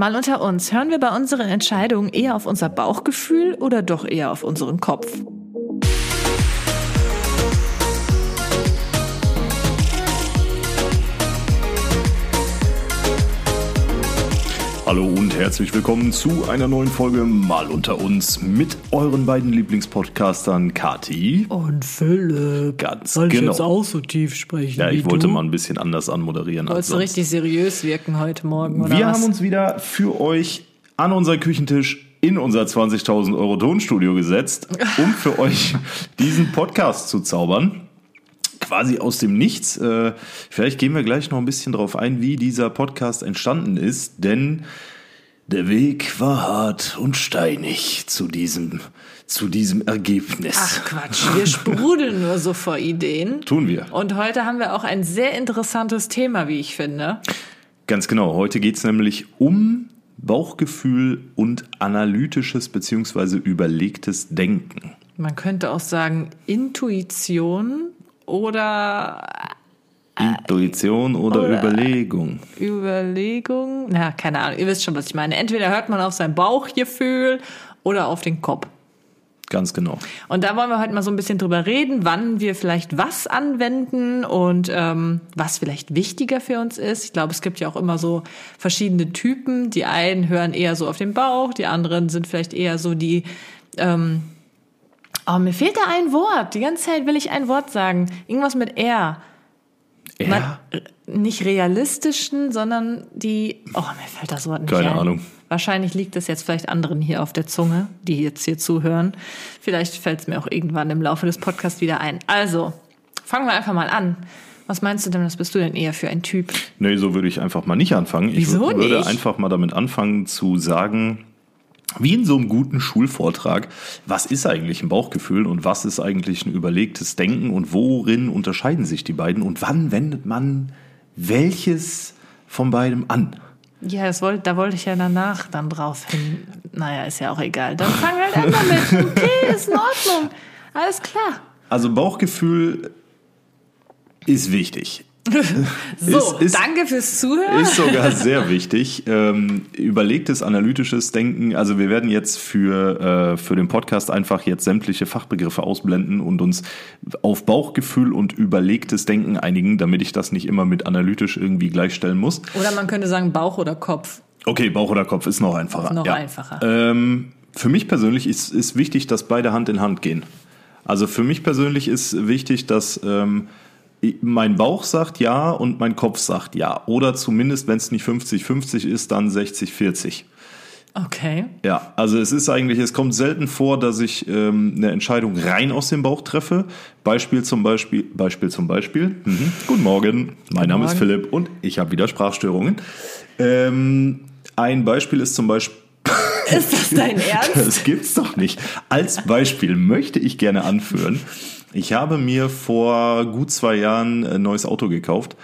Mal unter uns, hören wir bei unseren Entscheidungen eher auf unser Bauchgefühl oder doch eher auf unseren Kopf? Hallo und herzlich willkommen zu einer neuen Folge Mal unter uns mit euren beiden Lieblingspodcastern Kati und Philipp. Ganz Soll genau. ich jetzt auch so tief sprechen? Ja, ich wollte du? mal ein bisschen anders anmoderieren. Wolltest du sonst. richtig seriös wirken heute Morgen, oder Wir was? haben uns wieder für euch an unseren Küchentisch in unser 20.000 Euro Tonstudio gesetzt, um für euch diesen Podcast zu zaubern. Quasi aus dem Nichts. Äh, Vielleicht gehen wir gleich noch ein bisschen drauf ein, wie dieser Podcast entstanden ist, denn der Weg war hart und steinig zu diesem, zu diesem Ergebnis. Ach Quatsch, wir sprudeln nur so vor Ideen. Tun wir. Und heute haben wir auch ein sehr interessantes Thema, wie ich finde. Ganz genau. Heute geht's nämlich um Bauchgefühl und analytisches beziehungsweise überlegtes Denken. Man könnte auch sagen Intuition oder Intuition oder, oder- Überlegung. Überlegung. Na, keine Ahnung, ihr wisst schon, was ich meine. Entweder hört man auf sein Bauchgefühl oder auf den Kopf. Ganz genau. Und da wollen wir heute mal so ein bisschen drüber reden, wann wir vielleicht was anwenden und ähm, was vielleicht wichtiger für uns ist. Ich glaube, es gibt ja auch immer so verschiedene Typen. Die einen hören eher so auf den Bauch, die anderen sind vielleicht eher so die. Ähm, oh, mir fehlt da ein Wort. Die ganze Zeit will ich ein Wort sagen. Irgendwas mit R. Ja, Man, äh, nicht realistischen, sondern die. Oh, mir fällt das Wort nicht Keine ein. Ahnung. Wahrscheinlich liegt es jetzt vielleicht anderen hier auf der Zunge, die jetzt hier zuhören. Vielleicht fällt es mir auch irgendwann im Laufe des Podcasts wieder ein. Also, fangen wir einfach mal an. Was meinst du denn, was bist du denn eher für ein Typ? nee, so würde ich einfach mal nicht anfangen. Ich Wieso wür- würde nicht? einfach mal damit anfangen zu sagen, wie in so einem guten Schulvortrag, was ist eigentlich ein Bauchgefühl und was ist eigentlich ein überlegtes Denken und worin unterscheiden sich die beiden und wann wendet man welches von beidem an? Ja, das wollt, da wollte ich ja danach dann drauf hin. Naja, ist ja auch egal. Dann fang halt einfach mit. Okay, ist in Ordnung. Alles klar. Also Bauchgefühl ist wichtig. So, Ist- ist- danke fürs Zuhören. Ist sogar sehr wichtig. Ähm, überlegtes, analytisches Denken. Also wir werden jetzt für, äh, für den Podcast einfach jetzt sämtliche Fachbegriffe ausblenden und uns auf Bauchgefühl und überlegtes Denken einigen, damit ich das nicht immer mit analytisch irgendwie gleichstellen muss. Oder man könnte sagen Bauch oder Kopf. Okay, Bauch oder Kopf ist noch einfacher. Ist noch ja. einfacher. Ähm, für mich persönlich ist, ist wichtig, dass beide Hand in Hand gehen. Also für mich persönlich ist wichtig, dass ähm, mein Bauch sagt ja und mein Kopf sagt ja. Oder zumindest, wenn es nicht 50-50 ist, dann 60-40. Okay. Ja, also es ist eigentlich, es kommt selten vor, dass ich ähm, eine Entscheidung rein aus dem Bauch treffe. Beispiel zum Beispiel, Beispiel zum Beispiel. Mhm. Guten Morgen, mein Name ist Morgen. Philipp und ich habe wieder Sprachstörungen. Ähm, ein Beispiel ist zum Beispiel. Ist das dein Ernst? Das gibt's doch nicht. Als Beispiel möchte ich gerne anführen. Ich habe mir vor gut zwei Jahren ein neues Auto gekauft.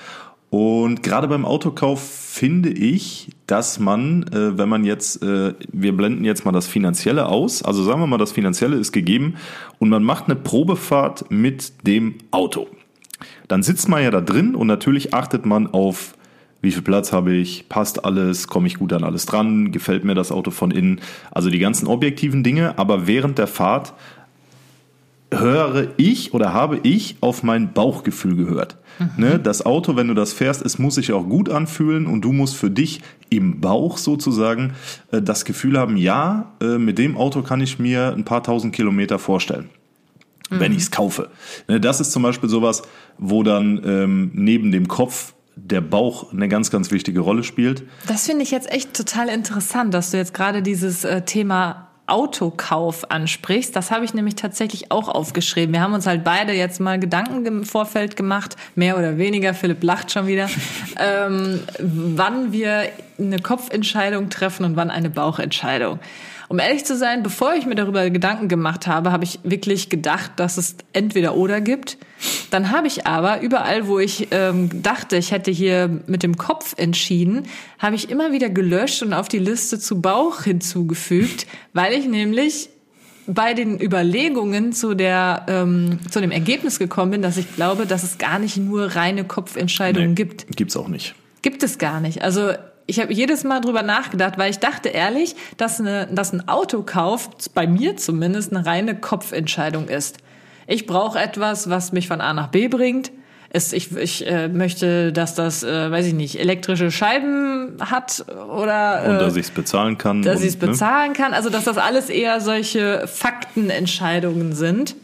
Und gerade beim Autokauf finde ich, dass man, äh, wenn man jetzt, äh, wir blenden jetzt mal das Finanzielle aus, also sagen wir mal, das Finanzielle ist gegeben und man macht eine Probefahrt mit dem Auto. Dann sitzt man ja da drin und natürlich achtet man auf, wie viel Platz habe ich, passt alles, komme ich gut an alles dran, gefällt mir das Auto von innen, also die ganzen objektiven Dinge, aber während der Fahrt höre ich oder habe ich auf mein Bauchgefühl gehört. Ne, das Auto, wenn du das fährst, es muss sich auch gut anfühlen und du musst für dich im Bauch sozusagen äh, das Gefühl haben, ja, äh, mit dem Auto kann ich mir ein paar tausend Kilometer vorstellen wenn ich es kaufe. Ne, Das ist zum Beispiel sowas, wo dann ähm, neben dem Kopf der Bauch eine ganz, ganz wichtige Rolle spielt. Das finde ich jetzt echt total interessant, dass du jetzt gerade dieses äh, Thema Autokauf ansprichst. Das habe ich nämlich tatsächlich auch aufgeschrieben. Wir haben uns halt beide jetzt mal Gedanken im Vorfeld gemacht, mehr oder weniger. Philipp lacht schon wieder, ähm, wann wir eine Kopfentscheidung treffen und wann eine Bauchentscheidung. Um ehrlich zu sein, bevor ich mir darüber Gedanken gemacht habe, habe ich wirklich gedacht, dass es entweder oder gibt. Dann habe ich aber überall, wo ich ähm, dachte, ich hätte hier mit dem Kopf entschieden, habe ich immer wieder gelöscht und auf die Liste zu Bauch hinzugefügt, weil ich nämlich bei den Überlegungen zu der ähm, zu dem Ergebnis gekommen bin, dass ich glaube, dass es gar nicht nur reine Kopfentscheidungen Nee, gibt. Gibt's auch nicht. Gibt es gar nicht. Also ich habe jedes Mal drüber nachgedacht, weil ich dachte ehrlich, dass, eine, dass ein Autokauf bei mir zumindest eine reine Kopfentscheidung ist. Ich brauche etwas, was mich von A nach B bringt. Es, ich ich äh, möchte, dass das, äh, weiß ich nicht, elektrische Scheiben hat oder. Äh, und dass ich es bezahlen kann. Dass ich es ne? bezahlen ne? kann. Also, dass das alles eher solche Faktenentscheidungen sind.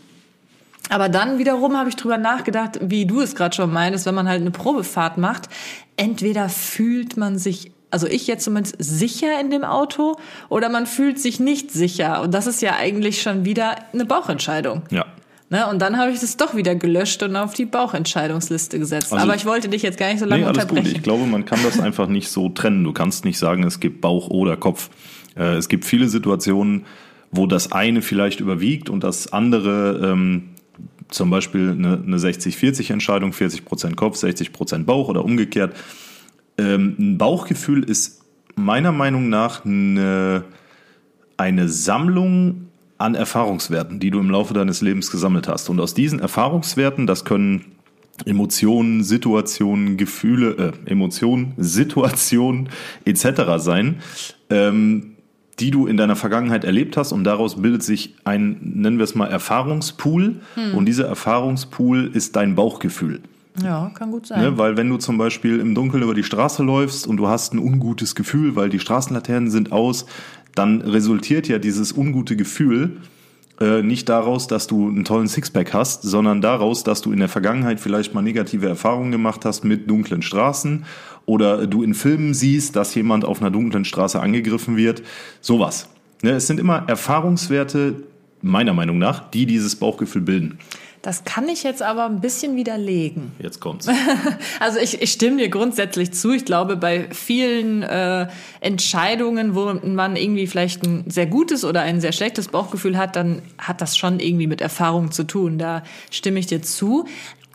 Aber dann wiederum habe ich drüber nachgedacht, wie du es gerade schon meinst, wenn man halt eine Probefahrt macht, entweder fühlt man sich also ich jetzt zumindest sicher in dem Auto oder man fühlt sich nicht sicher. Und das ist ja eigentlich schon wieder eine Bauchentscheidung. Ja. Ne, und dann habe ich das doch wieder gelöscht und auf die Bauchentscheidungsliste gesetzt. Also Aber ich wollte dich jetzt gar nicht so lange nee, alles unterbrechen. Gut. Ich glaube, man kann das einfach nicht so trennen. Du kannst nicht sagen, es gibt Bauch oder Kopf. Äh, es gibt viele Situationen, wo das eine vielleicht überwiegt und das andere ähm, zum Beispiel eine, eine 60-40-Entscheidung, 40 Prozent Kopf, 60 Prozent Bauch oder umgekehrt. Ähm, ein Bauchgefühl ist meiner Meinung nach eine, eine Sammlung an Erfahrungswerten, die du im Laufe deines Lebens gesammelt hast. Und aus diesen Erfahrungswerten, das können Emotionen, Situationen, Gefühle, äh, Emotionen, Situationen etc. sein, ähm, die du in deiner Vergangenheit erlebt hast und daraus bildet sich ein, nennen wir es mal, Erfahrungspool hm. und dieser Erfahrungspool ist dein Bauchgefühl. Ja, kann gut sein. Ne, weil wenn du zum Beispiel im Dunkeln über die Straße läufst und du hast ein ungutes Gefühl, weil die Straßenlaternen sind aus, dann resultiert ja dieses ungute Gefühl äh, nicht daraus, dass du einen tollen Sixpack hast, sondern daraus, dass du in der Vergangenheit vielleicht mal negative Erfahrungen gemacht hast mit dunklen Straßen oder du in Filmen siehst, dass jemand auf einer dunklen Straße angegriffen wird. Sowas. Ne, es sind immer Erfahrungswerte, meiner Meinung nach, die dieses Bauchgefühl bilden. Das kann ich jetzt aber ein bisschen widerlegen. Jetzt kommt's. also ich, ich stimme dir grundsätzlich zu. Ich glaube, bei vielen äh, Entscheidungen, wo man irgendwie vielleicht ein sehr gutes oder ein sehr schlechtes Bauchgefühl hat, dann hat das schon irgendwie mit Erfahrung zu tun. Da stimme ich dir zu.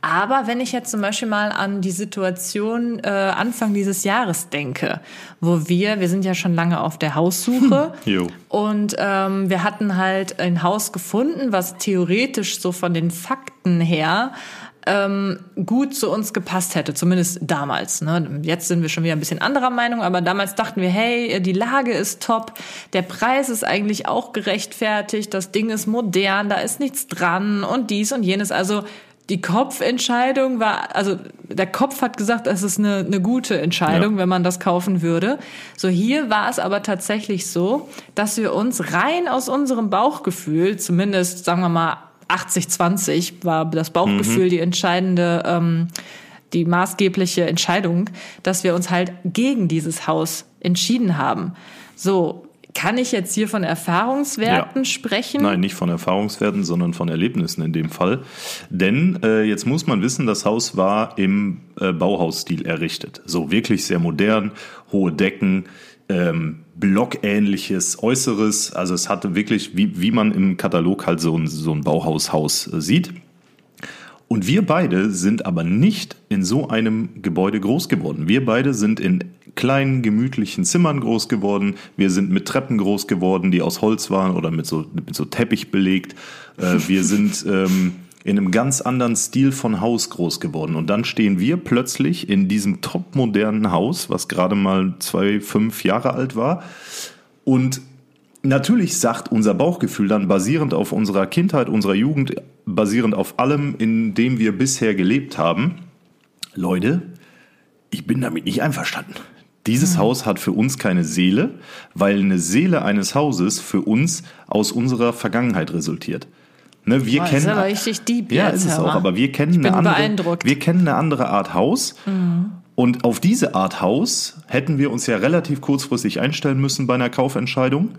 Aber wenn ich jetzt zum Beispiel mal an die Situation äh, Anfang dieses Jahres denke, wo wir, wir sind ja schon lange auf der Haussuche hm. und ähm, wir hatten halt ein Haus gefunden, was theoretisch so von den Fakten her ähm, gut zu uns gepasst hätte, zumindest damals. Ne? Jetzt sind wir schon wieder ein bisschen anderer Meinung, aber damals dachten wir, hey, die Lage ist top, der Preis ist eigentlich auch gerechtfertigt, das Ding ist modern, da ist nichts dran und dies und jenes. Also die Kopfentscheidung war, also der Kopf hat gesagt, es ist eine, eine gute Entscheidung, ja. wenn man das kaufen würde. So hier war es aber tatsächlich so, dass wir uns rein aus unserem Bauchgefühl, zumindest sagen wir mal 80-20 war das Bauchgefühl mhm. die entscheidende, ähm, die maßgebliche Entscheidung, dass wir uns halt gegen dieses Haus entschieden haben. So, kann ich jetzt hier von Erfahrungswerten ja. sprechen? Nein, nicht von Erfahrungswerten, sondern von Erlebnissen in dem Fall. Denn äh, jetzt muss man wissen, das Haus war im äh, Bauhausstil errichtet. So wirklich sehr modern, hohe Decken, ähm, blockähnliches Äußeres. Also es hatte wirklich, wie, wie man im Katalog halt so ein, so ein Bauhaushaus äh, sieht. Und wir beide sind aber nicht in so einem Gebäude groß geworden. Wir beide sind in kleinen, gemütlichen Zimmern groß geworden. Wir sind mit Treppen groß geworden, die aus Holz waren oder mit so, mit so Teppich belegt. Äh, wir sind ähm, in einem ganz anderen Stil von Haus groß geworden. Und dann stehen wir plötzlich in diesem topmodernen Haus, was gerade mal zwei, fünf Jahre alt war. Und natürlich sagt unser Bauchgefühl dann basierend auf unserer Kindheit, unserer Jugend, basierend auf allem, in dem wir bisher gelebt haben, Leute, ich bin damit nicht einverstanden. Dieses mhm. Haus hat für uns keine Seele, weil eine Seele eines Hauses für uns aus unserer Vergangenheit resultiert. Ne, wir oh, kennen, ist aber richtig deep ja, jetzt, ist es auch, aber wir kennen, eine andere, wir kennen eine andere Art Haus. Mhm. Und auf diese Art Haus hätten wir uns ja relativ kurzfristig einstellen müssen bei einer Kaufentscheidung.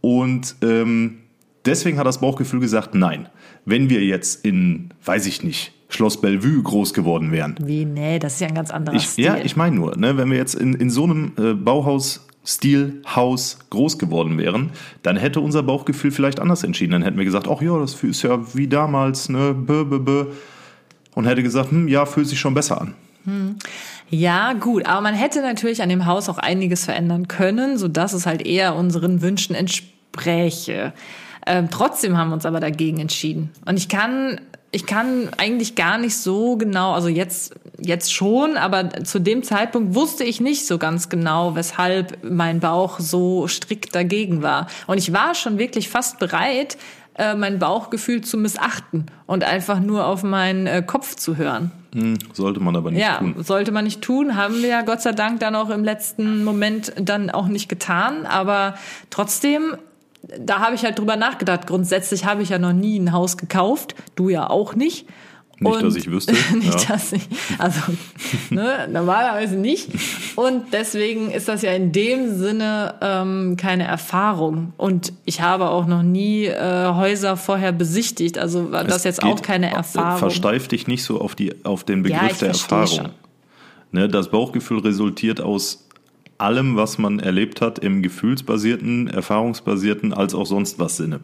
Und ähm, deswegen hat das Bauchgefühl gesagt, nein. Wenn wir jetzt in, weiß ich nicht, Schloss Bellevue groß geworden wären. Wie, nee, das ist ja ein ganz anderer ich, Stil. Ja, ich meine nur, ne, wenn wir jetzt in, in so einem äh, Bauhaus Stil, Haus groß geworden wären, dann hätte unser Bauchgefühl vielleicht anders entschieden. Dann hätten wir gesagt, ach ja, das ist ja wie damals, ne, bö, bö, bö. Und hätte gesagt, hm, ja, fühlt sich schon besser an. Hm. Ja, gut, aber man hätte natürlich an dem Haus auch einiges verändern können, so dass es halt eher unseren Wünschen entspräche. Ähm, trotzdem haben wir uns aber dagegen entschieden. Und ich kann ich kann eigentlich gar nicht so genau, also jetzt, jetzt schon, aber zu dem Zeitpunkt wusste ich nicht so ganz genau, weshalb mein Bauch so strikt dagegen war. Und ich war schon wirklich fast bereit, äh, mein Bauchgefühl zu missachten und einfach nur auf meinen äh, Kopf zu hören. Hm, sollte man aber nicht ja, tun. Ja, sollte man nicht tun. Haben wir ja Gott sei Dank dann auch im letzten Moment dann auch nicht getan. Aber trotzdem da habe ich halt drüber nachgedacht. Grundsätzlich habe ich ja noch nie ein Haus gekauft, du ja auch nicht. Nicht, und dass ich wüsste. nicht, ja. dass ich, also ne, normalerweise nicht. Und deswegen ist das ja in dem Sinne ähm, keine Erfahrung. Und ich habe auch noch nie äh, Häuser vorher besichtigt. Also war das jetzt auch keine Erfahrung. Versteif dich nicht so auf, die, auf den Begriff ja, der Erfahrung. Ne, das Bauchgefühl resultiert aus allem, was man erlebt hat, im gefühlsbasierten, erfahrungsbasierten, als auch sonst was Sinne.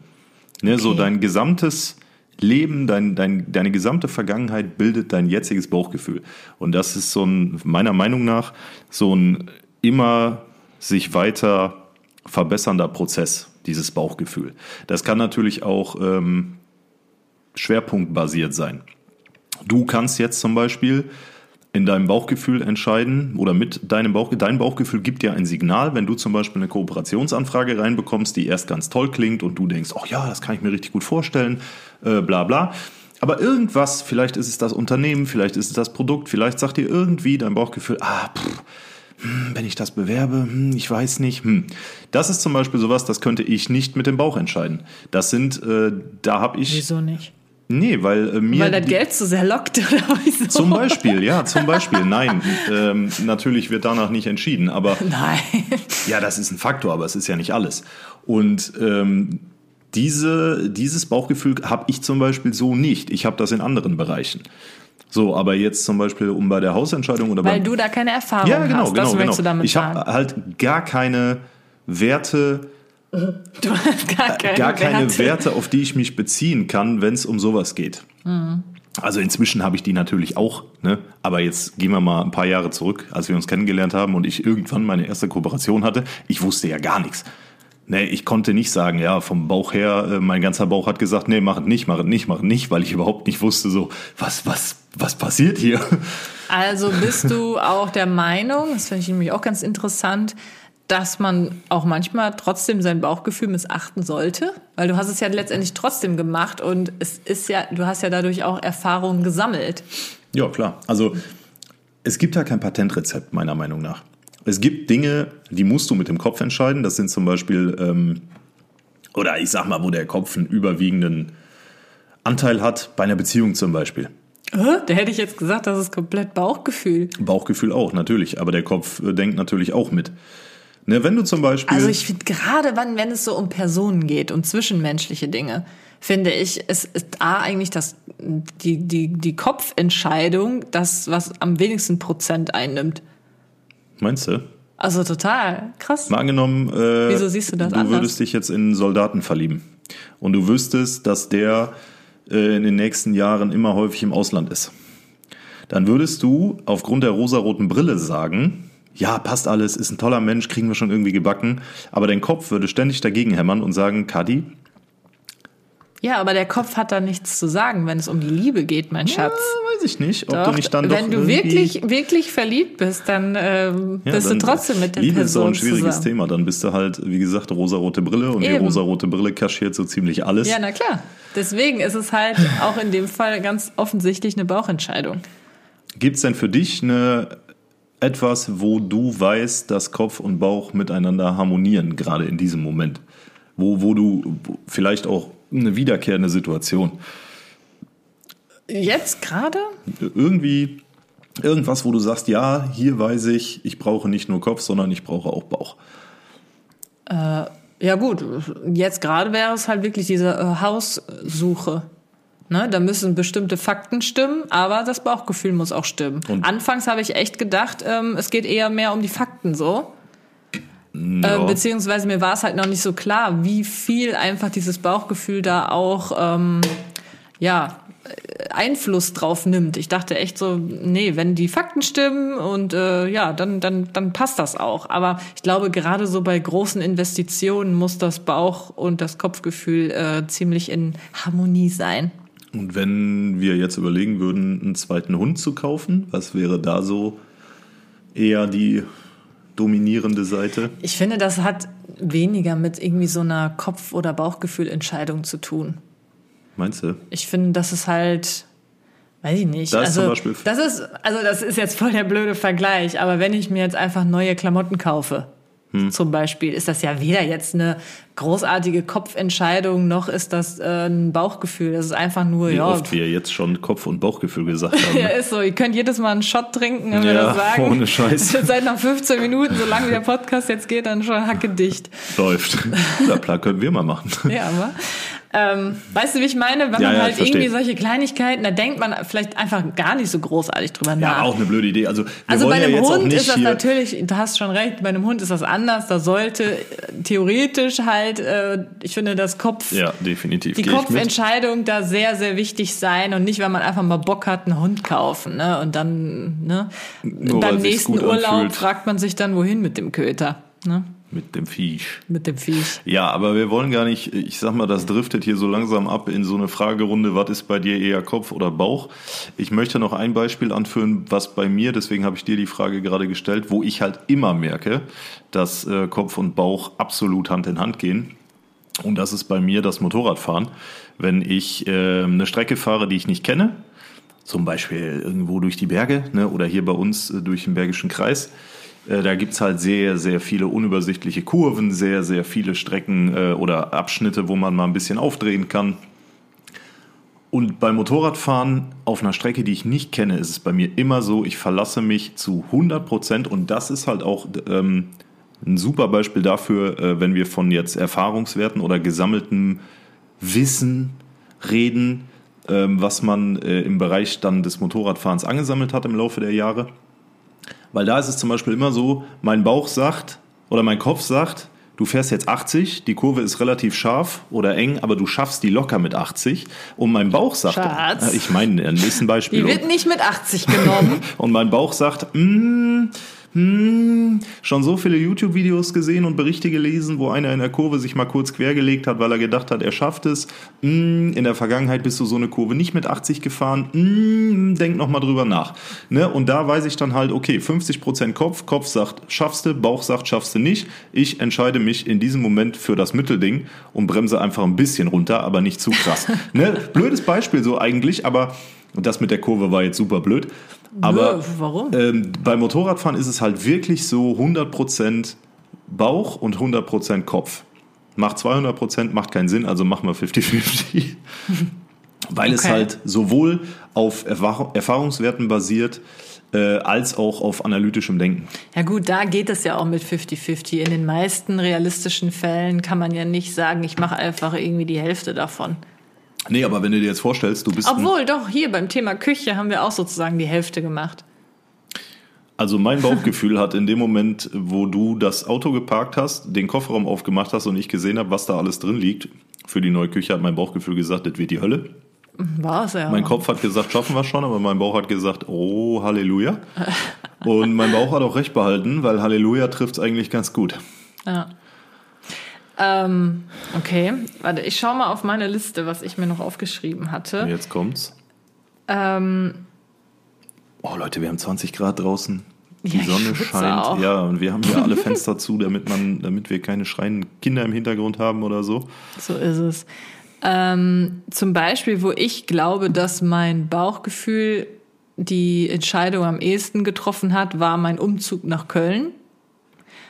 Ne, okay. So dein gesamtes Leben, dein, dein, deine gesamte Vergangenheit bildet dein jetziges Bauchgefühl. Und das ist so ein, meiner Meinung nach, so ein immer sich weiter verbessernder Prozess, dieses Bauchgefühl. Das kann natürlich auch ähm, schwerpunktbasiert sein. Du kannst jetzt zum Beispiel in deinem Bauchgefühl entscheiden oder mit deinem Bauch, dein Bauchgefühl gibt dir ein Signal, wenn du zum Beispiel eine Kooperationsanfrage reinbekommst, die erst ganz toll klingt und du denkst, oh ja, das kann ich mir richtig gut vorstellen, äh, bla bla. Aber irgendwas, vielleicht ist es das Unternehmen, vielleicht ist es das Produkt, vielleicht sagt dir irgendwie dein Bauchgefühl, ah, pff, hm, wenn ich das bewerbe, hm, ich weiß nicht. Hm. Das ist zum Beispiel sowas, das könnte ich nicht mit dem Bauch entscheiden. Das sind, äh, da habe ich. Wieso nicht? Nee, weil äh, mir. Weil das Geld zu sehr lockt, oder wieso? Zum Beispiel, ja, zum Beispiel. Nein, ähm, natürlich wird danach nicht entschieden, aber. Nein. Ja, das ist ein Faktor, aber es ist ja nicht alles. Und ähm, diese, dieses Bauchgefühl habe ich zum Beispiel so nicht. Ich habe das in anderen Bereichen. So, aber jetzt zum Beispiel um bei der Hausentscheidung oder Weil du da keine Erfahrung ja, genau, hast. Genau, das genau. Du damit ich habe halt gar keine Werte Du hast gar keine, gar keine Werte. Werte. auf die ich mich beziehen kann, wenn es um sowas geht. Mhm. Also inzwischen habe ich die natürlich auch, ne? aber jetzt gehen wir mal ein paar Jahre zurück, als wir uns kennengelernt haben und ich irgendwann meine erste Kooperation hatte. Ich wusste ja gar nichts. Nee, ich konnte nicht sagen, ja, vom Bauch her, äh, mein ganzer Bauch hat gesagt, nee, mach es nicht, mach es nicht, mach es nicht, weil ich überhaupt nicht wusste, so, was, was, was passiert hier? Also bist du auch der Meinung, das finde ich nämlich auch ganz interessant, dass man auch manchmal trotzdem sein Bauchgefühl missachten sollte, weil du hast es ja letztendlich trotzdem gemacht und es ist ja, du hast ja dadurch auch Erfahrungen gesammelt. Ja, klar. Also es gibt ja kein Patentrezept, meiner Meinung nach. Es gibt Dinge, die musst du mit dem Kopf entscheiden. Das sind zum Beispiel, ähm, oder ich sag mal, wo der Kopf einen überwiegenden Anteil hat, bei einer Beziehung zum Beispiel. Da hätte ich jetzt gesagt, das ist komplett Bauchgefühl. Bauchgefühl auch, natürlich. Aber der Kopf äh, denkt natürlich auch mit. Ne, wenn du zum Beispiel. Also ich finde gerade, wenn, wenn es so um Personen geht, um zwischenmenschliche Dinge, finde ich, es ist A eigentlich das, die, die, die Kopfentscheidung, das, was am wenigsten Prozent einnimmt. Meinst du? Also total. Krass. Mal angenommen, äh, Wieso siehst du das du anders? würdest dich jetzt in Soldaten verlieben. Und du wüsstest, dass der äh, in den nächsten Jahren immer häufig im Ausland ist. Dann würdest du aufgrund der rosaroten Brille sagen, ja, passt alles, ist ein toller Mensch, kriegen wir schon irgendwie gebacken. Aber dein Kopf würde ständig dagegen hämmern und sagen, Kadi. Ja, aber der Kopf hat da nichts zu sagen, wenn es um die Liebe geht, mein Schatz. Ja, weiß ich nicht. Ob doch, du nicht dann wenn doch du wirklich, wirklich verliebt bist, dann ähm, ja, bist dann, du trotzdem mit der Liebe Person ist so ein schwieriges zusammen. Thema. Dann bist du halt, wie gesagt, rosarote Brille und Eben. die rosarote Brille kaschiert so ziemlich alles. Ja, na klar. Deswegen ist es halt auch in dem Fall ganz offensichtlich eine Bauchentscheidung. Gibt es denn für dich eine etwas, wo du weißt, dass Kopf und Bauch miteinander harmonieren, gerade in diesem Moment? Wo, wo du vielleicht auch eine wiederkehrende Situation. Jetzt gerade? Irgendwie irgendwas, wo du sagst, ja, hier weiß ich, ich brauche nicht nur Kopf, sondern ich brauche auch Bauch. Äh, ja gut, jetzt gerade wäre es halt wirklich diese äh, Haussuche. Ne, da müssen bestimmte Fakten stimmen, aber das Bauchgefühl muss auch stimmen. Und Anfangs habe ich echt gedacht, ähm, es geht eher mehr um die Fakten so. Ja. Äh, beziehungsweise mir war es halt noch nicht so klar, wie viel einfach dieses Bauchgefühl da auch ähm, ja Einfluss drauf nimmt. Ich dachte echt so, nee, wenn die Fakten stimmen und äh, ja, dann dann dann passt das auch. Aber ich glaube, gerade so bei großen Investitionen muss das Bauch und das Kopfgefühl äh, ziemlich in Harmonie sein. Und wenn wir jetzt überlegen würden, einen zweiten Hund zu kaufen, was wäre da so eher die dominierende Seite? Ich finde, das hat weniger mit irgendwie so einer Kopf- oder Bauchgefühlentscheidung zu tun. Meinst du? Ich finde, das ist halt, weiß ich nicht. Da ist also, zum Beispiel- das ist, also das ist jetzt voll der blöde Vergleich, aber wenn ich mir jetzt einfach neue Klamotten kaufe, Hm. zum Beispiel, ist das ja weder jetzt eine großartige Kopfentscheidung, noch ist das äh, ein Bauchgefühl. Das ist einfach nur, Wie ja, oft wir jetzt schon Kopf- und Bauchgefühl gesagt haben. ja, ist so. Ihr könnt jedes Mal einen Shot trinken, wenn wir Ja, das sagen. ohne Scheiß. Seit nach 15 Minuten, solange der Podcast jetzt geht, dann schon hacke dicht. Läuft. Ja, klar, können wir mal machen. Ja, aber. Ähm, weißt du, wie ich meine? Wenn Ja, man ja, halt irgendwie solche Kleinigkeiten, da denkt man vielleicht einfach gar nicht so großartig drüber nach. Ja, auch eine blöde Idee. Also, wir also bei ja einem auch Hund ist das natürlich, du hast schon recht, bei einem Hund ist das anders. Da sollte äh, theoretisch halt, äh, ich finde, das Kopf, Ja, definitiv. die. Kopfentscheidung da sehr, sehr wichtig sein und nicht, weil man einfach mal Bock hat, einen Hund kaufen. Ne? Und dann ne? Nur beim nächsten Urlaub anfühlt. fragt man sich dann, wohin mit dem Köter. Ne? Mit dem Viech. Mit dem Viech. Ja, aber wir wollen gar nicht, ich sag mal, das driftet hier so langsam ab in so eine Fragerunde, was ist bei dir eher Kopf oder Bauch? Ich möchte noch ein Beispiel anführen, was bei mir, deswegen habe ich dir die Frage gerade gestellt, wo ich halt immer merke, dass äh, Kopf und Bauch absolut Hand in Hand gehen. Und das ist bei mir das Motorradfahren. Wenn ich äh, eine Strecke fahre, die ich nicht kenne, zum Beispiel irgendwo durch die Berge ne, oder hier bei uns äh, durch den Bergischen Kreis. Äh, da gibt's halt sehr, sehr viele unübersichtliche Kurven, sehr, sehr viele Strecken äh, oder Abschnitte, wo man mal ein bisschen aufdrehen kann. Und beim Motorradfahren auf einer Strecke, die ich nicht kenne, ist es bei mir immer so, ich verlasse mich zu 100 Prozent und das ist halt auch ähm, ein super Beispiel dafür, äh, wenn wir von jetzt Erfahrungswerten oder gesammeltem Wissen reden, ähm, was man äh, im Bereich dann des Motorradfahrens angesammelt hat im Laufe der Jahre. Weil da ist es zum Beispiel immer so, mein Bauch sagt oder mein Kopf sagt, du fährst jetzt 80, die Kurve ist relativ scharf oder eng, aber du schaffst die locker mit 80. Und mein Bauch sagt, Schatz. Ich meine, ein nächsten Beispiel. Die wird nicht mit 80 genommen. Und mein Bauch sagt, mm, mm, schon so viele YouTube-Videos gesehen und Berichte gelesen, wo einer in der Kurve sich mal kurz quergelegt hat, weil er gedacht hat, er schafft es. Mm, in der Vergangenheit bist du so eine Kurve nicht mit 80 gefahren. Mm, denk noch mal drüber nach. Ne? Und da weiß ich dann halt, okay, 50% Kopf, Kopf sagt, schaffst du, Bauch sagt, schaffst du nicht. Ich entscheide mich in diesem Moment für das Mittelding und bremse einfach ein bisschen runter, aber nicht zu krass. ne? Blödes Beispiel so eigentlich, aber und das mit der Kurve war jetzt super blöd. Aber warum? ähm, beim Motorradfahren ist es halt wirklich so 100% Bauch und 100% Kopf. Macht 200%, macht keinen Sinn, also machen wir 50-50. Weil es Okay. halt sowohl auf Erfahr- Erfahrungswerten basiert, äh, als auch auf analytischem Denken. Ja gut, da geht es ja auch mit 50-50. In den meisten realistischen Fällen kann man ja nicht sagen, ich mache einfach irgendwie die Hälfte davon. Nee, aber wenn du dir jetzt vorstellst, du bist Obwohl, doch, hier beim Thema Küche haben wir auch sozusagen die Hälfte gemacht. Also mein Bauchgefühl hat in dem Moment, wo du das Auto geparkt hast, den Kofferraum aufgemacht hast und ich gesehen habe, was da alles drin liegt, für die neue Küche hat mein Bauchgefühl gesagt, das wird die Hölle. War es ja. Mein Kopf hat gesagt, schaffen wir schon, aber mein Bauch hat gesagt, oh, Halleluja. Und mein Bauch hat auch recht behalten, weil Halleluja trifft es eigentlich ganz gut. Ja. Ähm, okay, warte, ich schaue mal auf meine Liste, was ich mir noch aufgeschrieben hatte. Und jetzt kommt's. Ähm, Oh Leute, wir haben 20 Grad draußen. Die Ja, Sonne scheint. auch. Ja, und wir haben hier alle Fenster zu, damit man, damit wir keine schreienden Kinder im Hintergrund haben oder so. so ist es. Ähm, zum Beispiel, wo ich glaube, dass mein Bauchgefühl die Entscheidung am ehesten getroffen hat, war mein Umzug nach Köln.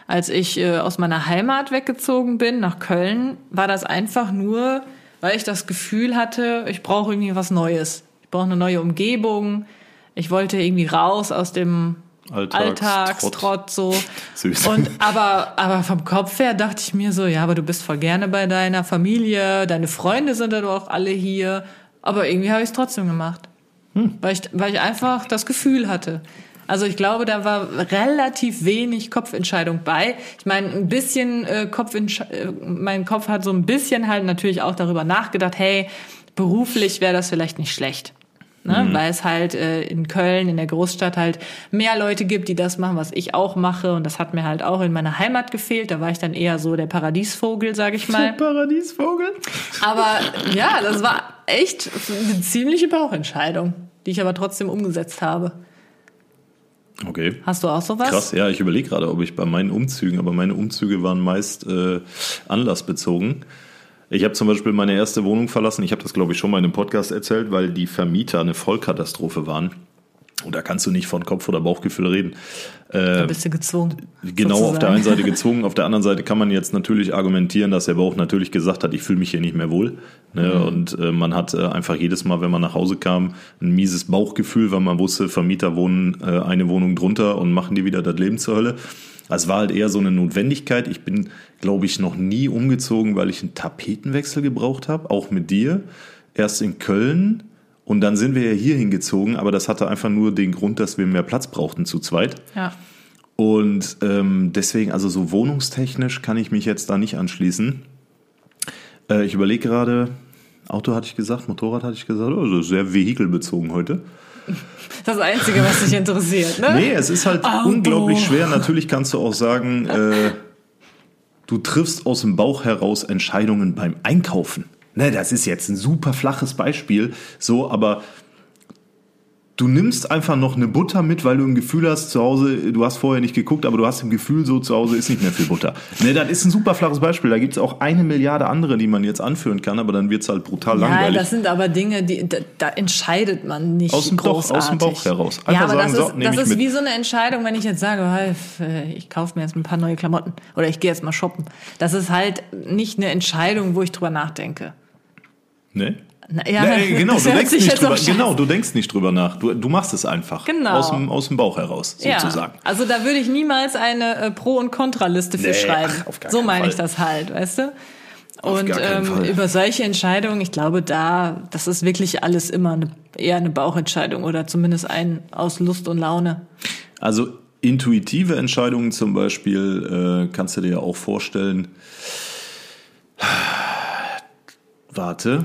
Als ich äh, aus meiner Heimat weggezogen bin nach Köln, war das einfach nur, weil ich das Gefühl hatte, ich brauche irgendwie was Neues. Ich brauche eine neue Umgebung. Ich wollte irgendwie raus aus dem Alltagstrott. Alltagstrott so. Süß. Und aber, aber vom Kopf her dachte ich mir so, ja, aber du bist voll gerne bei deiner Familie, deine Freunde sind ja doch alle hier. Aber irgendwie habe ich es trotzdem gemacht. Weil, ich, weil ich einfach das Gefühl hatte. Also ich glaube, da war relativ wenig Kopfentscheidung bei. Ich meine, ein bisschen äh, Kopfentsch äh, mein Kopf hat so ein bisschen halt natürlich auch darüber nachgedacht, hey, beruflich wäre das vielleicht nicht schlecht. Ne? Weil es halt äh, in Köln, in der Großstadt halt mehr Leute gibt, die das machen, was ich auch mache. Und das hat mir halt auch in meiner Heimat gefehlt. Da war ich dann eher so der Paradiesvogel, sag ich mal. Paradiesvogel. Aber ja, das war echt eine ziemliche Bauchentscheidung, die ich aber trotzdem umgesetzt habe. Okay. Hast du auch sowas? Krass, ja, ich überlege gerade, ob ich bei meinen Umzügen, aber meine Umzüge waren meist äh, anlassbezogen. Ich habe zum Beispiel meine erste Wohnung verlassen. Ich habe das, glaube ich, schon mal in einem Podcast erzählt, weil die Vermieter eine Vollkatastrophe waren. Und da kannst du nicht von Kopf oder Bauchgefühl reden. Da bist du gezwungen. Genau, sozusagen. auf der einen Seite gezwungen, auf der anderen Seite kann man jetzt natürlich argumentieren, dass der Bauch natürlich gesagt hat, ich fühle mich hier nicht mehr wohl. Ne? Mhm. Und äh, man hat äh, einfach jedes Mal, wenn man nach Hause kam, ein mieses Bauchgefühl, weil man wusste, Vermieter wohnen äh, eine Wohnung drunter und machen die wieder das Leben zur Hölle. Es war halt eher so eine Notwendigkeit. Ich bin, glaube ich, noch nie umgezogen, weil ich einen Tapetenwechsel gebraucht habe, auch mit dir. Erst in Köln und dann sind wir ja hier hingezogen, aber das hatte einfach nur den Grund, dass wir mehr Platz brauchten zu zweit. Ja. Und ähm, deswegen, also so wohnungstechnisch kann ich mich jetzt da nicht anschließen. Äh, ich überlege gerade, Auto hatte ich gesagt, Motorrad hatte ich gesagt, also sehr vehikelbezogen heute. Das Einzige, was dich interessiert, ne? Nee, es ist halt Auto. unglaublich schwer. Natürlich kannst du auch sagen, äh, du triffst aus dem Bauch heraus Entscheidungen beim Einkaufen. Ne, das ist jetzt ein super flaches Beispiel, so, aber du nimmst einfach noch eine Butter mit, weil du ein Gefühl hast, zu Hause, du hast vorher nicht geguckt, aber du hast im Gefühl, so zu Hause ist nicht mehr viel Butter. Ne, das ist ein super flaches Beispiel. Da gibt es auch eine Milliarde andere, die man jetzt anführen kann, aber dann wird es halt brutal Ja, langweilig. das sind aber Dinge, die da, da entscheidet man nicht Aus dem- doch, aus dem großartig. Bauch heraus. Ja, Einfach aber sagen, das so, ist, nehm das ist wie so eine Entscheidung, wenn ich jetzt sage, äh, ich kaufe mir jetzt ein paar neue Klamotten oder ich gehe jetzt mal shoppen. Das ist halt nicht eine Entscheidung, wo ich drüber nachdenke. Ne? Na, ja, Nee, genau, du denkst nicht drüber, genau, du denkst nicht drüber nach. Du, du machst es einfach. Genau. Aus dem, aus dem Bauch heraus, sozusagen. Ja, also da würde ich niemals eine äh, Pro- und Kontraliste für Nee, schreiben. ach, so meine ich das halt, weißt du? Auf Und ähm, über solche Entscheidungen, ich glaube, da, das ist wirklich alles immer eine, eher eine Bauchentscheidung oder zumindest ein aus Lust und Laune. Also intuitive Entscheidungen zum Beispiel äh, kannst du dir ja auch vorstellen. Warte,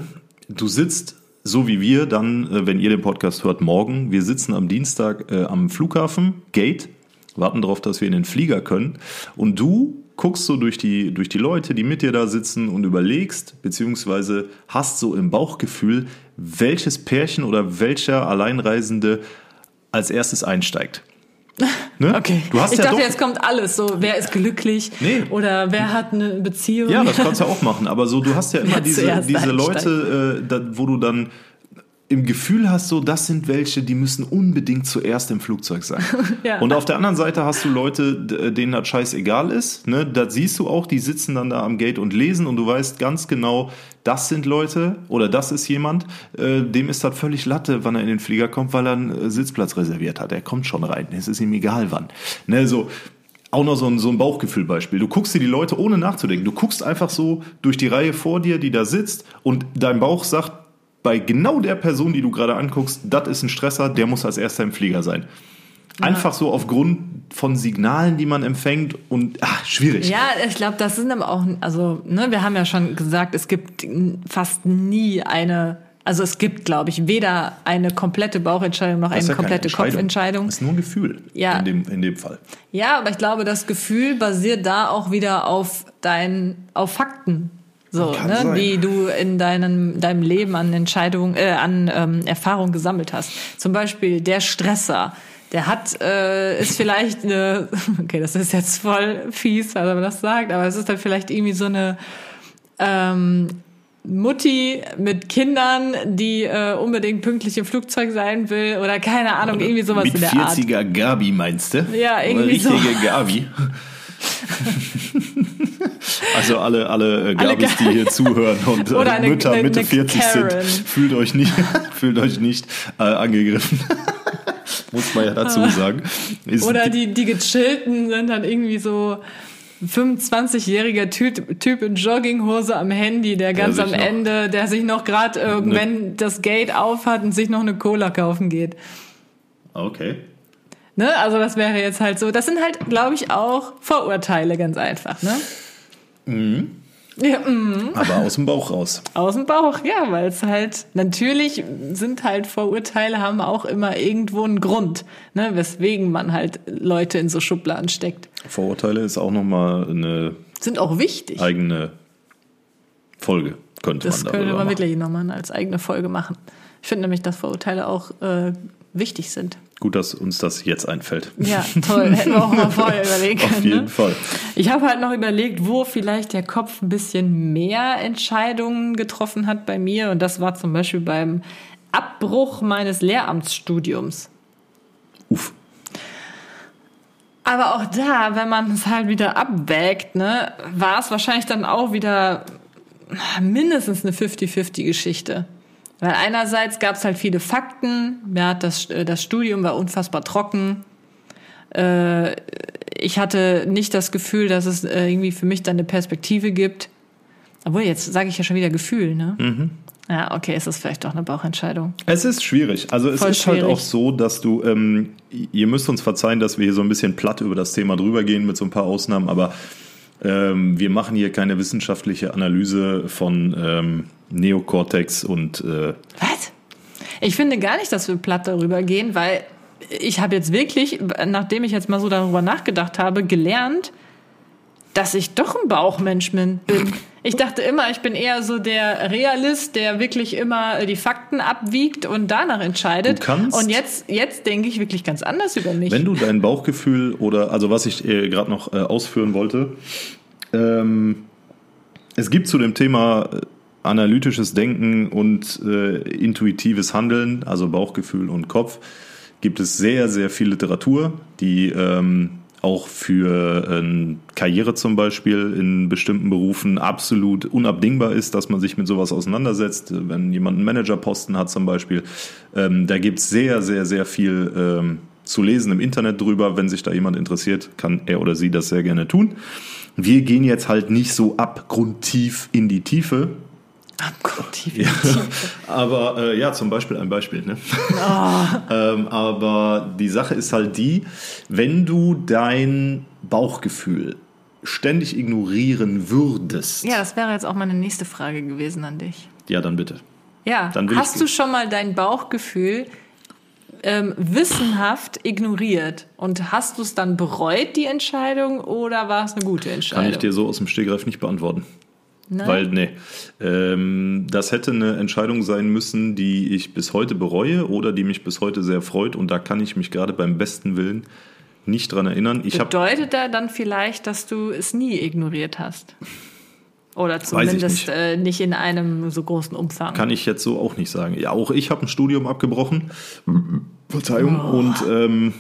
du sitzt so wie wir dann, äh, wenn ihr den Podcast hört, morgen. Wir sitzen am Dienstag äh, am Flughafen, Gate, warten darauf, dass wir in den Flieger können. Und du guckst so durch die, durch die Leute, die mit dir da sitzen und überlegst, beziehungsweise hast so im Bauchgefühl, welches Pärchen oder welcher Alleinreisende als erstes einsteigt. Ne? Okay. Du hast ich ja dachte, doch, jetzt kommt alles. So, wer ist glücklich? Nee. Oder wer hat eine Beziehung? Ja, das kannst du auch machen. Aber so, du hast ja immer diese, diese. Leute, äh, da, wo du dann im Gefühl hast, so, das sind welche, die müssen unbedingt zuerst im Flugzeug sein. Ja. Und auf der anderen Seite hast du Leute, denen das scheißegal ist. Ne? Das siehst du auch, die sitzen dann da am Gate und lesen und du weißt ganz genau, das sind Leute oder das ist jemand, äh, dem ist das völlig Latte, wann er in den Flieger kommt, weil er einen äh, Sitzplatz reserviert hat. Er kommt schon rein. Es ist ihm egal wann. Ne, so. Auch noch so ein, so ein Bauchgefühlbeispiel. Du guckst dir die Leute ohne nachzudenken. Du guckst einfach so durch die Reihe vor dir, die da sitzt, und dein Bauch sagt, bei genau der Person, die du gerade anguckst, das ist ein Stresser, der muss als erster im Flieger sein. Einfach so aufgrund von Signalen, die man empfängt und ach, schwierig. Ja, ich glaube, das sind aber auch, also, ne, wir haben ja schon gesagt, es gibt fast nie eine, also es gibt, glaube ich, weder eine komplette Bauchentscheidung noch eine ja komplette Entscheidung. Kopfentscheidung. Das ist nur ein Gefühl Ja. in, dem, in dem Fall. Ja, aber ich glaube, das Gefühl basiert da auch wieder auf dein, auf Fakten. So, Kann ne, sein. die du in deinem, deinem Leben an Entscheidungen, äh, an ähm, Erfahrungen gesammelt hast. Zum Beispiel der Stresser. Der hat, äh, ist vielleicht eine, okay, das ist jetzt voll fies, weil man das sagt, aber es ist dann vielleicht irgendwie so eine ähm, Mutti mit Kindern, die äh, unbedingt pünktlich im Flugzeug sein will oder keine Ahnung, irgendwie sowas Mit in der Art. 40er Gabi meinst du? Ja, irgendwie Eine richtige so. Gabi. also alle, alle, äh, Alle Gabis, die hier zuhören und äh, eine- Mütter eine- Mitte eine 40 sind, Karen. fühlt euch nicht, fühlt euch nicht äh, angegriffen. Muss man ja dazu sagen. Ist Oder die, die gechillten sind dann irgendwie so 25-jähriger Typ, typ in Jogginghose am Handy, der ganz sich am Ende, der sich noch gerade irgendwann das Gate aufhat und sich noch eine Cola kaufen geht. Okay. Ne? Also das wäre jetzt halt so. Das sind halt, glaube ich, auch Vorurteile ganz einfach. Ne? Mhm. Ja, mm, Aber aus dem Bauch raus. aus dem Bauch, ja, weil es halt natürlich sind halt Vorurteile haben auch immer irgendwo einen Grund, ne, weswegen man halt Leute in so Schubladen steckt. Vorurteile ist auch nochmal eine Sind auch wichtig. eigene Folge. könnte Das man könnte darüber man machen. wirklich nochmal als eigene Folge machen. Ich finde nämlich, dass Vorurteile auch äh, wichtig sind. Gut, dass uns das jetzt einfällt. Ja, toll. Hätten wir auch mal vorher können. Auf jeden ne? Fall. Ich habe halt noch überlegt, wo vielleicht der Kopf ein bisschen mehr Entscheidungen getroffen hat bei mir. Und das war zum Beispiel beim Abbruch meines Lehramtsstudiums. Uff. Aber auch da, wenn man es halt wieder abwägt, ne, war es wahrscheinlich dann auch wieder mindestens eine 50-50-Geschichte. Weil einerseits gab es halt viele Fakten, ja, das, äh, das Studium war unfassbar trocken. Äh, ich hatte nicht das Gefühl, dass es äh, irgendwie für mich dann eine Perspektive gibt. Obwohl, jetzt sage ich ja schon wieder Gefühl, ne? Mhm. Ja, okay, ist das vielleicht doch eine Bauchentscheidung. Es ist schwierig. Also es Voll ist halt schwierig. auch so, dass du, ähm, ihr müsst uns verzeihen, dass wir hier so ein bisschen platt über das Thema drüber gehen mit so ein paar Ausnahmen, aber ähm, wir machen hier keine wissenschaftliche Analyse von ähm, Neokortex und äh, Was? Ich finde gar nicht, dass wir platt darüber gehen, weil ich habe jetzt wirklich, nachdem ich jetzt mal so darüber nachgedacht habe, gelernt, dass ich doch ein Bauchmensch bin. Ich dachte immer, ich bin eher so der Realist, der wirklich immer die Fakten abwiegt und danach entscheidet. Du kannst- und jetzt, jetzt denke ich wirklich ganz anders über mich. Wenn du dein Bauchgefühl oder, also was ich äh, gerade noch äh, ausführen wollte, ähm, es gibt zu dem Thema äh, analytisches Denken und äh, intuitives Handeln, also Bauchgefühl und Kopf, gibt es sehr, sehr viel Literatur, die ähm, auch für ähm, Karriere zum Beispiel in bestimmten Berufen absolut unabdingbar ist, dass man sich mit sowas auseinandersetzt. Wenn jemand einen Managerposten hat zum Beispiel, ähm, da gibt es sehr, sehr, sehr viel ähm, zu lesen im Internet drüber. Wenn sich da jemand interessiert, kann er oder sie das sehr gerne tun. Wir gehen jetzt halt nicht so abgrundtief in die Tiefe. Abgrundtief. Ja, aber äh, ja, zum Beispiel ein Beispiel. Ne? ähm, aber die Sache ist halt die, wenn du dein Bauchgefühl ständig ignorieren würdest, Ja, das wäre jetzt auch meine nächste Frage gewesen an dich. ja dann bitte. Ja, Dann hast ich- du schon mal dein Bauchgefühl ähm, wissenhaft ignoriert und hast du es dann bereut, die Entscheidung, oder war es eine gute Entscheidung? Kann ich dir so aus dem Stegreif nicht beantworten. Nein? Weil, nee, ähm, das hätte eine Entscheidung sein müssen, die ich bis heute bereue oder die mich bis heute sehr freut. Und da kann ich mich gerade beim besten Willen nicht dran erinnern. Ich Bedeutet da dann vielleicht, dass du es nie ignoriert hast? Oder zumindest nicht. Äh, nicht in einem so großen Umfang. Kann ich jetzt so auch nicht sagen. Ja, auch ich habe ein Studium abgebrochen. Verzeihung. Oh. Und ähm,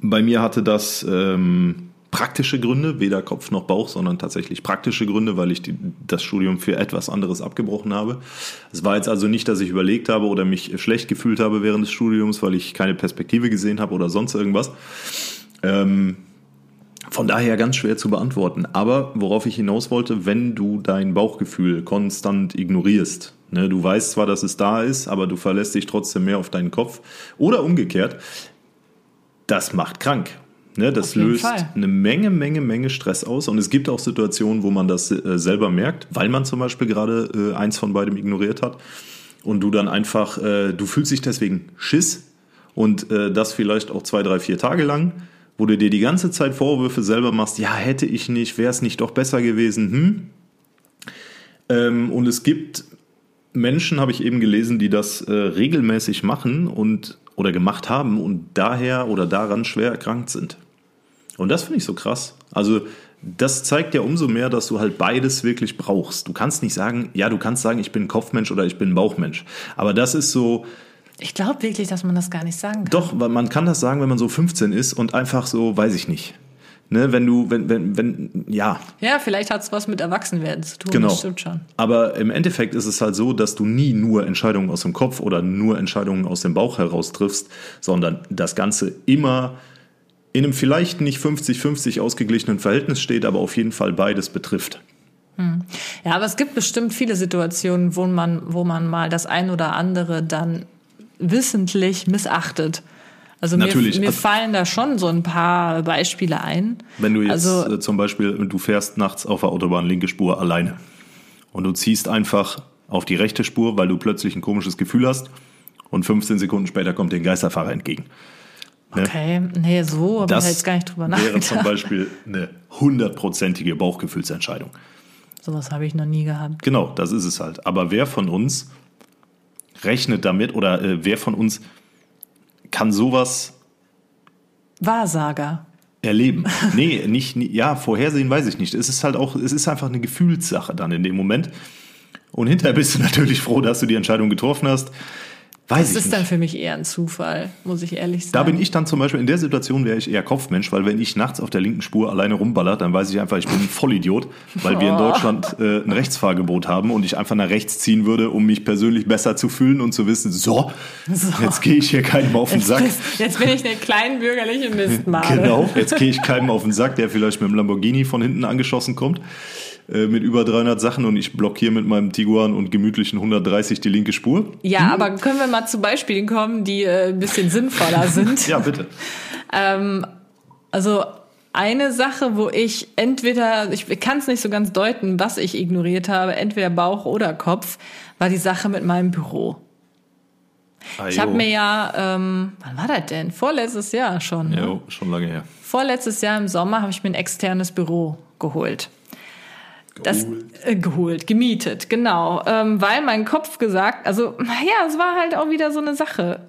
bei mir hatte das ähm, praktische Gründe, weder Kopf noch Bauch, sondern tatsächlich praktische Gründe, weil ich die, das Studium für etwas anderes abgebrochen habe. Es war jetzt also nicht, dass ich überlegt habe oder mich schlecht gefühlt habe während des Studiums, weil ich keine Perspektive gesehen habe oder sonst irgendwas. Ähm, von daher ganz schwer zu beantworten. Aber worauf ich hinaus wollte, wenn du dein Bauchgefühl konstant ignorierst, ne, du weißt zwar, dass es da ist, aber du verlässt dich trotzdem mehr auf deinen Kopf oder umgekehrt, das macht krank. Ne, das löst Fall. eine Menge, Menge, Menge Stress aus. Und es gibt auch Situationen, wo man das äh, selber merkt, weil man zum Beispiel gerade äh, eins von beidem ignoriert hat. Und du dann einfach, äh, du fühlst dich deswegen Schiss und äh, das vielleicht auch zwei, drei, vier Tage lang, wo du dir die ganze Zeit Vorwürfe selber machst, ja, hätte ich nicht, wäre es nicht doch besser gewesen, hm? Ähm, und es gibt Menschen, habe ich eben gelesen, die das äh, regelmäßig machen und oder gemacht haben und daher oder daran schwer erkrankt sind. Und das finde ich so krass. Also das zeigt ja umso mehr, dass du halt beides wirklich brauchst. Du kannst nicht sagen, ja, du kannst sagen, ich bin Kopfmensch oder ich bin Bauchmensch. Aber das ist so, ich glaube wirklich, dass man das gar nicht sagen kann. doch, man kann das sagen, wenn man so 15 ist und einfach so, weiß ich nicht. Ne, wenn du, wenn, wenn, wenn, ja, Ja, vielleicht hat es was mit Erwachsenwerden zu tun. Genau. Das stimmt schon. Aber im Endeffekt ist es halt so, dass du nie nur Entscheidungen aus dem Kopf oder nur Entscheidungen aus dem Bauch heraus triffst, sondern das Ganze immer in einem vielleicht nicht 50-50 ausgeglichenen Verhältnis steht, aber auf jeden Fall beides betrifft. Ja, aber es gibt bestimmt viele Situationen, wo man, wo man mal das ein oder andere dann wissentlich missachtet. Also mir, Natürlich. mir Also- fallen da schon so ein paar Beispiele ein. Wenn du jetzt Also- äh, zum Beispiel, du fährst nachts auf der Autobahn linke Spur alleine und du ziehst einfach auf die rechte Spur, weil du plötzlich ein komisches Gefühl hast und 15 Sekunden später kommt dir ein Geisterfahrer entgegen. Ne? Okay, nee, so habe ich Das jetzt gar nicht drüber wäre nachgedacht. zum Beispiel eine hundertprozentige Bauchgefühlsentscheidung. Sowas habe ich noch nie gehabt. Genau, das ist es halt. Aber wer von uns rechnet damit oder äh, wer von uns kann sowas Wahrsager. erleben? Nee, nicht, ja, vorhersehen weiß ich nicht. Es ist halt auch, es ist einfach eine Gefühlssache dann in dem Moment. Und hinterher bist du natürlich froh, dass du die Entscheidung getroffen hast. Weiß Das ist nicht. dann für mich eher ein Zufall, muss ich ehrlich sagen. Da bin ich dann zum Beispiel in der Situation wäre ich eher Kopfmensch, weil wenn ich nachts auf der linken Spur alleine rumballer, dann weiß ich einfach, ich bin ein Vollidiot, weil wir in Oh. Deutschland äh, ein Rechtsfahrgebot haben und ich einfach nach rechts ziehen würde, um mich persönlich besser zu fühlen und zu wissen, so, jetzt gehe ich hier keinem auf den Jetzt, Sack. jetzt bin ich eine kleinbürgerliche Mistmade. Genau, jetzt gehe ich keinem auf den Sack, der vielleicht mit dem Lamborghini von hinten angeschossen kommt, äh, mit über 300 Sachen und ich blockiere mit meinem Tiguan und gemütlichen 130 die linke Spur. Ja, aber können wir mal zu Beispielen kommen, die äh, ein bisschen sinnvoller sind? Ja, bitte. Ähm, also eine Sache, wo ich entweder, ich kann es nicht so ganz deuten, was ich ignoriert habe, entweder Bauch oder Kopf, war die Sache mit meinem Büro. Ich habe mir ja, ähm, wann war das denn? Vorletztes Jahr schon. Ne? Jo, schon lange her. Vorletztes Jahr im Sommer habe ich mir ein externes Büro geholt. Das äh, geholt, gemietet, genau. Ähm, weil mein Kopf gesagt, also ja, es war halt auch wieder so eine Sache.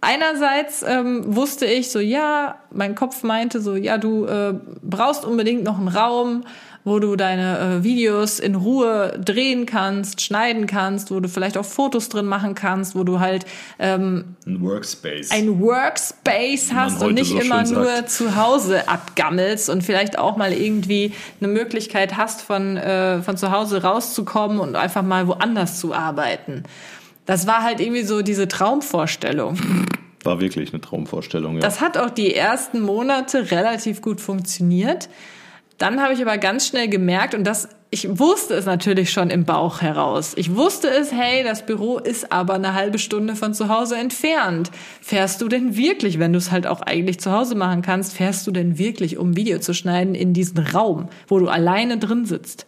Einerseits ähm, wusste ich so, ja, mein Kopf meinte so, ja, du äh, brauchst unbedingt noch einen Raum, wo du deine äh, Videos in Ruhe drehen kannst, schneiden kannst, wo du vielleicht auch Fotos drin machen kannst, wo du halt ähm, Ein Workspace. ein Workspace hast und nicht so immer nur sagt. zu Hause abgammelst und vielleicht auch mal irgendwie eine Möglichkeit hast, von, äh, von zu Hause rauszukommen und einfach mal woanders zu arbeiten. Das war halt irgendwie so diese Traumvorstellung. War wirklich eine Traumvorstellung, ja. Das hat auch die ersten Monate relativ gut funktioniert. Dann habe ich aber ganz schnell gemerkt, und das, ich wusste es natürlich schon im Bauch heraus. Ich wusste es, hey, das Büro ist aber eine halbe Stunde von zu Hause entfernt. Fährst du denn wirklich, wenn du es halt auch eigentlich zu Hause machen kannst, fährst du denn wirklich, um Video zu schneiden, in diesen Raum, wo du alleine drin sitzt?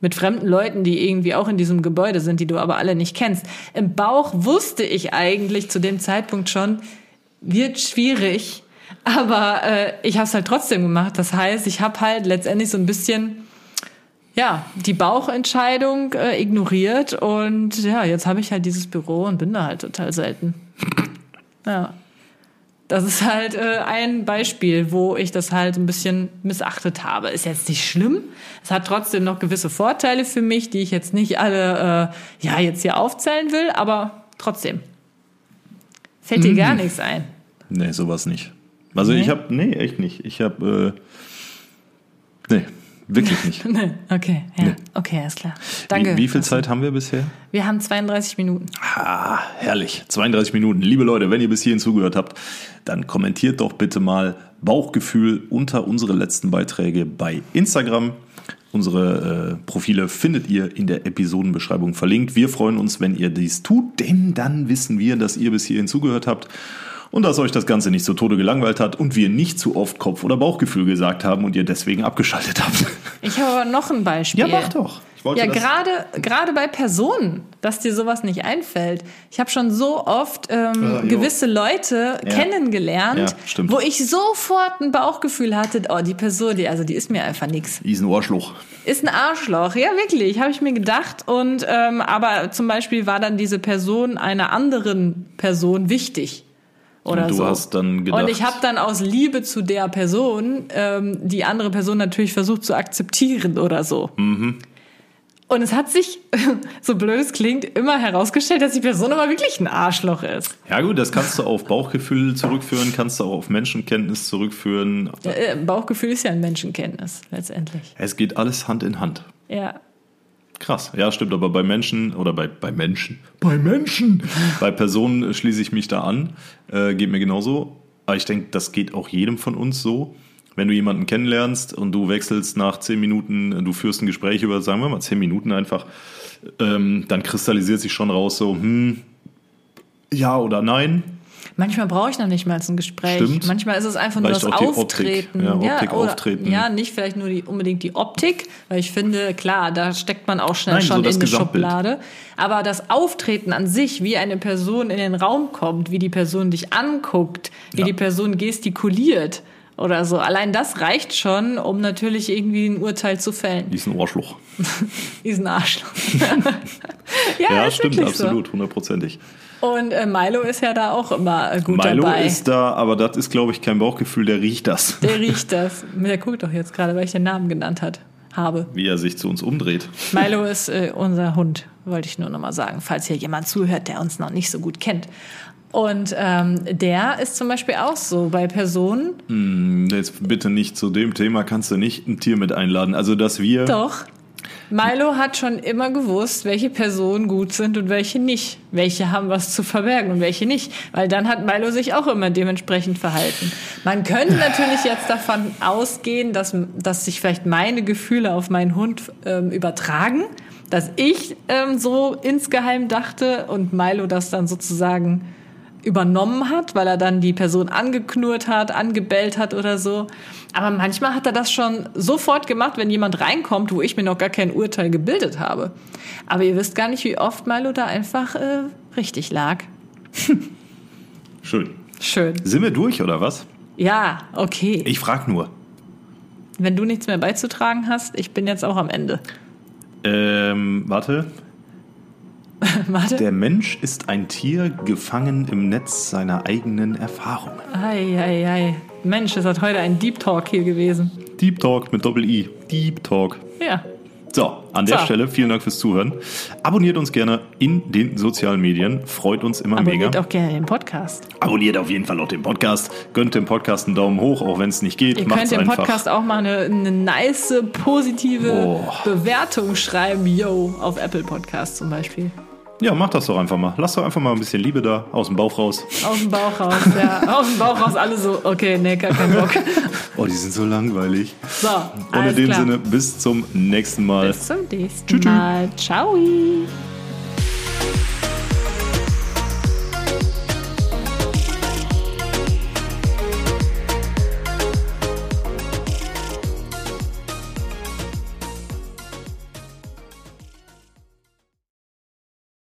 Mit fremden Leuten, die irgendwie auch in diesem Gebäude sind, die du aber alle nicht kennst. Im Bauch wusste ich eigentlich zu dem Zeitpunkt schon, wird schwierig, aber äh, ich habe es halt trotzdem gemacht. Das heißt, ich habe halt letztendlich so ein bisschen ja die Bauchentscheidung äh, ignoriert und ja, jetzt habe ich halt dieses Büro und bin da halt total selten. Ja. Das ist halt äh, ein Beispiel, wo ich das halt ein bisschen missachtet habe. Ist jetzt nicht schlimm. Es hat trotzdem noch gewisse Vorteile für mich, die ich jetzt nicht alle äh, ja jetzt hier aufzählen will, aber trotzdem. Fällt dir gar nichts ein. Nee, sowas nicht. Also Nee? ich habe, nee, echt nicht. Ich habe, äh, nee, wirklich nicht. Nee, okay, ja. Nee. Okay, alles klar. Danke. Wie, wie viel Zeit haben wir bisher? Wir haben 32 Minuten. Ah, herrlich. 32 Minuten. Liebe Leute, wenn ihr bis hierhin zugehört habt, dann kommentiert doch bitte mal Bauchgefühl unter unsere letzten Beiträge bei Instagram. Unsere äh, Profile findet ihr in der Episodenbeschreibung verlinkt. Wir freuen uns, wenn ihr dies tut, denn dann wissen wir, dass ihr bis hierhin zugehört habt und dass euch das Ganze nicht zu Tode gelangweilt hat und wir nicht zu oft Kopf- oder Bauchgefühl gesagt haben und ihr deswegen abgeschaltet habt. Ich habe aber noch ein Beispiel. Ja, mach doch. Ja, gerade gerade bei Personen, dass dir sowas nicht einfällt. Ich habe schon so oft ähm, jo. gewisse Leute Ja. kennengelernt, Ja, wo ich sofort ein Bauchgefühl hatte, oh, die Person, die also die ist mir einfach nix. Die ist ein Ohrschluch. Ist ein Arschloch, ja wirklich, habe ich mir gedacht. Und ähm, aber zum Beispiel war dann diese Person einer anderen Person wichtig. Oder Und du so. hast dann gedacht- Und ich habe dann aus Liebe zu der Person ähm, die andere Person natürlich versucht zu akzeptieren oder so. Mhm. Und es hat sich, so blöd es klingt, immer herausgestellt, dass die Person aber wirklich ein Arschloch ist. Ja gut, das kannst du auf Bauchgefühl zurückführen, kannst du auch auf Menschenkenntnis zurückführen. Äh, Bauchgefühl ist ja ein Menschenkenntnis letztendlich. Es geht alles Hand in Hand. Ja. Krass, ja stimmt, aber bei Menschen oder bei, bei Menschen, bei Menschen, bei Personen schließe ich mich da an, äh, geht mir genauso. Aber ich denke, das geht auch jedem von uns so. Wenn du jemanden kennenlernst und du wechselst nach zehn Minuten, du führst ein Gespräch über, sagen wir mal, zehn Minuten einfach, ähm, dann kristallisiert sich schon raus so, hm, ja oder nein. Manchmal brauche ich noch nicht mal ein Gespräch. Stimmt. Manchmal ist es einfach nur Reicht das auch die Auftreten. Optik. Ja, Optik, oder, Auftreten. Ja, nicht vielleicht nur die, unbedingt die Optik, weil ich finde, klar, da steckt man auch schnell Nein, so schon das in Gesamtbild. Schublade. Aber das Auftreten an sich, wie eine Person in den Raum kommt, wie die Person dich anguckt, wie Ja. die Person gestikuliert oder so. Allein das reicht schon, um natürlich irgendwie ein Urteil zu fällen. Die ist ein Ohrschluch. Die ist ein Arschloch. Ja, ja, stimmt, so. absolut, hundertprozentig. Und äh, Milo ist ja da auch immer äh, gut Milo dabei. ist da, aber das ist, glaube ich, kein Bauchgefühl, der riecht das. der riecht das. Der guckt doch jetzt gerade, weil ich den Namen genannt hat, habe. Wie er sich zu uns umdreht. Milo ist äh, unser Hund, wollte ich nur noch mal sagen, falls hier jemand zuhört, der uns noch nicht so gut kennt. Und ähm, der ist zum Beispiel auch so bei Personen. Hm, Jetzt bitte nicht zu dem Thema, kannst du nicht ein Tier mit einladen. Also, dass wir. Doch. Milo hat schon immer gewusst, welche Personen gut sind und welche nicht. Welche haben was zu verbergen und welche nicht. Weil dann hat Milo sich auch immer dementsprechend verhalten. Man könnte natürlich jetzt davon ausgehen, dass, dass sich vielleicht meine Gefühle auf meinen Hund ähm, übertragen. Dass ich ähm, so insgeheim dachte und Milo das dann sozusagen übernommen hat, weil er dann die Person angeknurrt hat, angebellt hat oder so. Aber manchmal hat er das schon sofort gemacht, wenn jemand reinkommt, wo ich mir noch gar kein Urteil gebildet habe. Aber ihr wisst gar nicht, wie oft Milo da einfach äh, richtig lag. Schön. Schön. Sind wir durch oder was? Ja, okay. Ich frag nur. Wenn du nichts mehr beizutragen hast, ich bin jetzt auch am Ende. Ähm, warte. Warte. Der Mensch ist ein Tier gefangen im Netz seiner eigenen Erfahrungen. Ei, ei, ei. Mensch, es hat heute ein Deep Talk hier gewesen. Deep Talk mit Doppel-I. Deep Talk. Ja. So, an der So. Stelle vielen Dank fürs Zuhören. Abonniert uns gerne in den sozialen Medien. Freut uns immer Abonniert mega. auch gerne den Podcast. Abonniert auf jeden Fall auch den Podcast. Gönnt dem Podcast einen Daumen hoch, auch wenn es nicht geht. Ihr Macht's könnt dem. Podcast auch mal eine, eine nice, positive Boah. Bewertung schreiben. Yo, auf Apple Podcast zum Beispiel. Ja, macht das doch einfach mal. Lasst doch einfach mal ein bisschen Liebe da, aus dem Bauch raus. Aus dem Bauch raus, ja. Aus dem Bauch raus, alle so, okay, nee, gar keinen Bock. Oh, die sind so langweilig. So, Und in dem klar. Sinne, bis zum nächsten Mal. Bis zum nächsten Tschü, tschü. Mal. Ciao.